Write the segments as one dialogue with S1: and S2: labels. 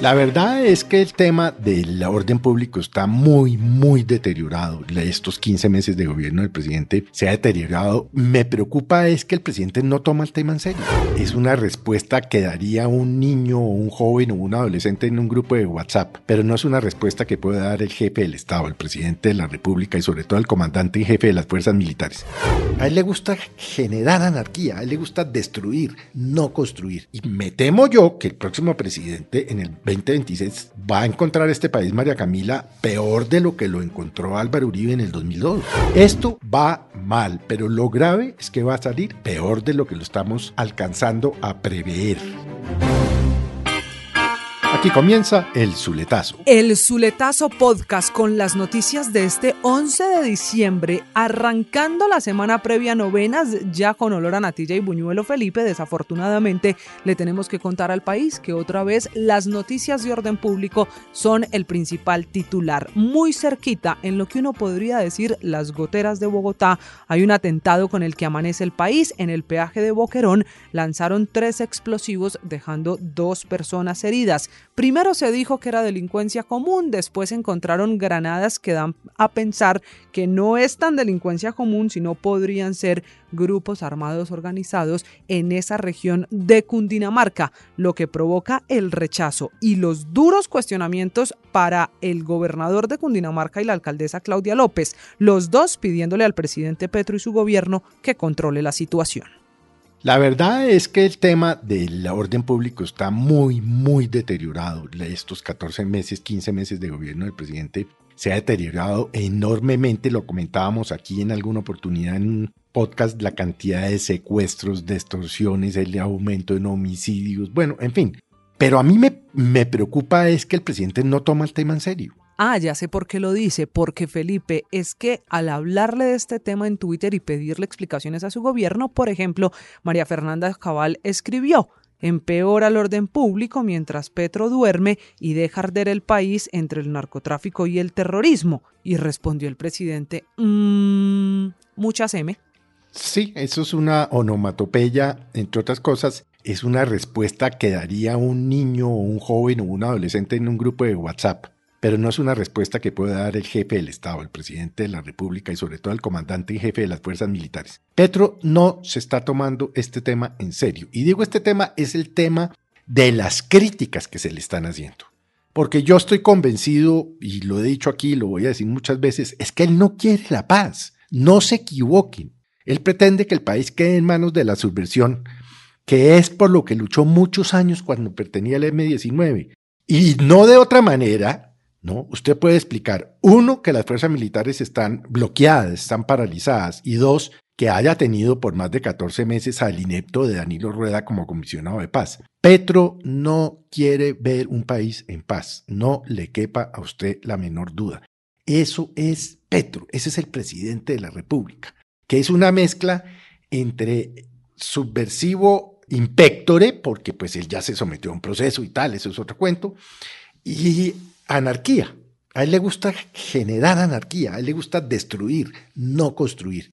S1: La verdad es que el tema del orden público está muy, muy deteriorado. Estos 15 meses de gobierno del presidente se ha deteriorado. Me preocupa es que el presidente no toma el tema en serio. Es una respuesta que daría un niño o un joven o un adolescente en un grupo de WhatsApp, pero no es una respuesta que puede dar el jefe del Estado, el presidente de la República y sobre todo el comandante y jefe de las fuerzas militares. A él le gusta generar anarquía, a él le gusta destruir, no construir. Y me temo yo que el próximo presidente en el 2026 va a encontrar este país, María Camila, peor de lo que lo encontró Álvaro Uribe en el 2002. Esto va mal, pero lo grave es que va a salir peor de lo que lo estamos alcanzando a prever. Aquí comienza el Zuletazo.
S2: El Zuletazo Podcast con las noticias de este 11 de diciembre, arrancando la semana previa a novenas, ya con olor a natilla y buñuelo Felipe. Desafortunadamente, le tenemos que contar al país que otra vez las noticias de orden público son el principal titular. Muy cerquita, en lo que uno podría decir las goteras de Bogotá, hay un atentado con el que amanece el país. En el peaje de Boquerón lanzaron tres explosivos, dejando dos personas heridas. Primero se dijo que era delincuencia común, después encontraron granadas que dan a pensar que no es tan delincuencia común, sino podrían ser grupos armados organizados en esa región de Cundinamarca, lo que provoca el rechazo y los duros cuestionamientos para el gobernador de Cundinamarca y la alcaldesa Claudia López, los dos pidiéndole al presidente Petro y su gobierno que controle la situación.
S1: La verdad es que el tema del orden público está muy, muy deteriorado. Estos 14 meses, 15 meses de gobierno del presidente se ha deteriorado enormemente. Lo comentábamos aquí en alguna oportunidad en un podcast, la cantidad de secuestros, de extorsiones, el aumento en homicidios, bueno, en fin. Pero a mí me, me preocupa es que el presidente no toma el tema en serio.
S2: Ah, ya sé por qué lo dice, porque Felipe, es que al hablarle de este tema en Twitter y pedirle explicaciones a su gobierno, por ejemplo, María Fernanda Cabal escribió, empeora el orden público mientras Petro duerme y deja arder el país entre el narcotráfico y el terrorismo. Y respondió el presidente, mmm, muchas M.
S1: Sí, eso es una onomatopeya, entre otras cosas, es una respuesta que daría un niño o un joven o un adolescente en un grupo de WhatsApp pero no es una respuesta que pueda dar el jefe del Estado, el presidente de la República y sobre todo el comandante y jefe de las fuerzas militares. Petro no se está tomando este tema en serio. Y digo este tema es el tema de las críticas que se le están haciendo. Porque yo estoy convencido, y lo he dicho aquí, lo voy a decir muchas veces, es que él no quiere la paz. No se equivoquen. Él pretende que el país quede en manos de la subversión, que es por lo que luchó muchos años cuando pertenecía al M-19. Y no de otra manera, ¿no? Usted puede explicar, uno, que las fuerzas militares están bloqueadas, están paralizadas, y dos, que haya tenido por más de 14 meses al inepto de Danilo Rueda como comisionado de paz. Petro no quiere ver un país en paz, no le quepa a usted la menor duda. Eso es Petro, ese es el presidente de la República, que es una mezcla entre subversivo impectore, porque pues él ya se sometió a un proceso y tal, eso es otro cuento, y anarquía. A él le gusta generar anarquía, a él le gusta destruir, no construir.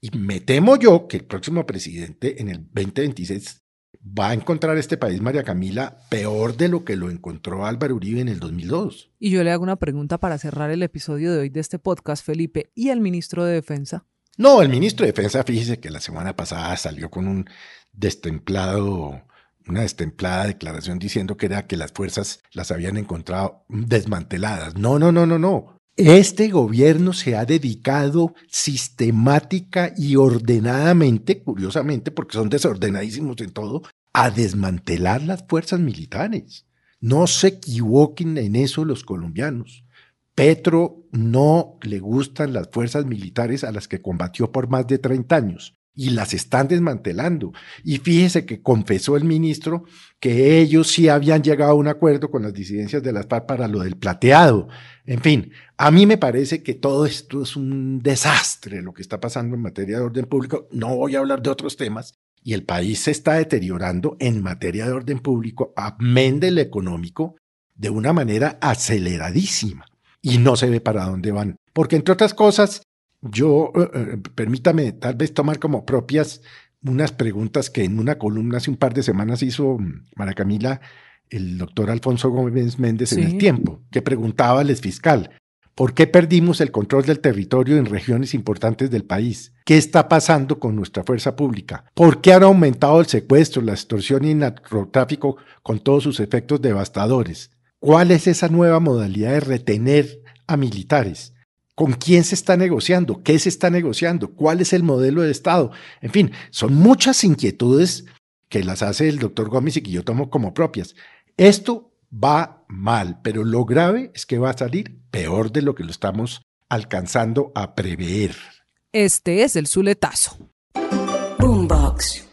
S1: Y me temo yo que el próximo presidente en el 2026 va a encontrar este país, María Camila, peor de lo que lo encontró Álvaro Uribe en el 2002.
S2: Y yo le hago una pregunta para cerrar el episodio de hoy de este podcast, Felipe. ¿Y el ministro de Defensa?
S1: No, el ministro de Defensa, fíjese que la semana pasada salió con un destemplado una destemplada declaración diciendo que era que las fuerzas las habían encontrado desmanteladas. No, no, no, no, no. Este gobierno se ha dedicado sistemática y ordenadamente, curiosamente, porque son desordenadísimos en todo, a desmantelar las fuerzas militares. No se equivoquen en eso los colombianos. Petro no le gustan las fuerzas militares a las que combatió por más de 30 años. Y las están desmantelando. Y fíjese que confesó el ministro que ellos sí habían llegado a un acuerdo con las disidencias de las FARC para lo del plateado. En fin, a mí me parece que todo esto es un desastre lo que está pasando en materia de orden público. No voy a hablar de otros temas. Y el país se está deteriorando en materia de orden público, amén del económico, de una manera aceleradísima. Y no se ve para dónde van. Porque entre otras cosas, yo, eh, eh, permítame tal vez tomar como propias unas preguntas que en una columna hace un par de semanas hizo mm, Mara Camila el doctor Alfonso Gómez Méndez en el tiempo, que preguntaba al fiscal, ¿por qué perdimos el control del territorio en regiones importantes del país? ¿Qué está pasando con nuestra fuerza pública? ¿Por qué han aumentado el secuestro, la extorsión y el narcotráfico con todos sus efectos devastadores? ¿Cuál es esa nueva modalidad de retener a militares? ¿Con quién se está negociando? ¿Qué se está negociando? ¿Cuál es el modelo de Estado? En fin, son muchas inquietudes que las hace el doctor Gómez y que yo tomo como propias. Esto va mal, pero lo grave es que va a salir peor de lo que lo estamos alcanzando a prever.
S2: Este es el Zuletazo.
S3: Boombox.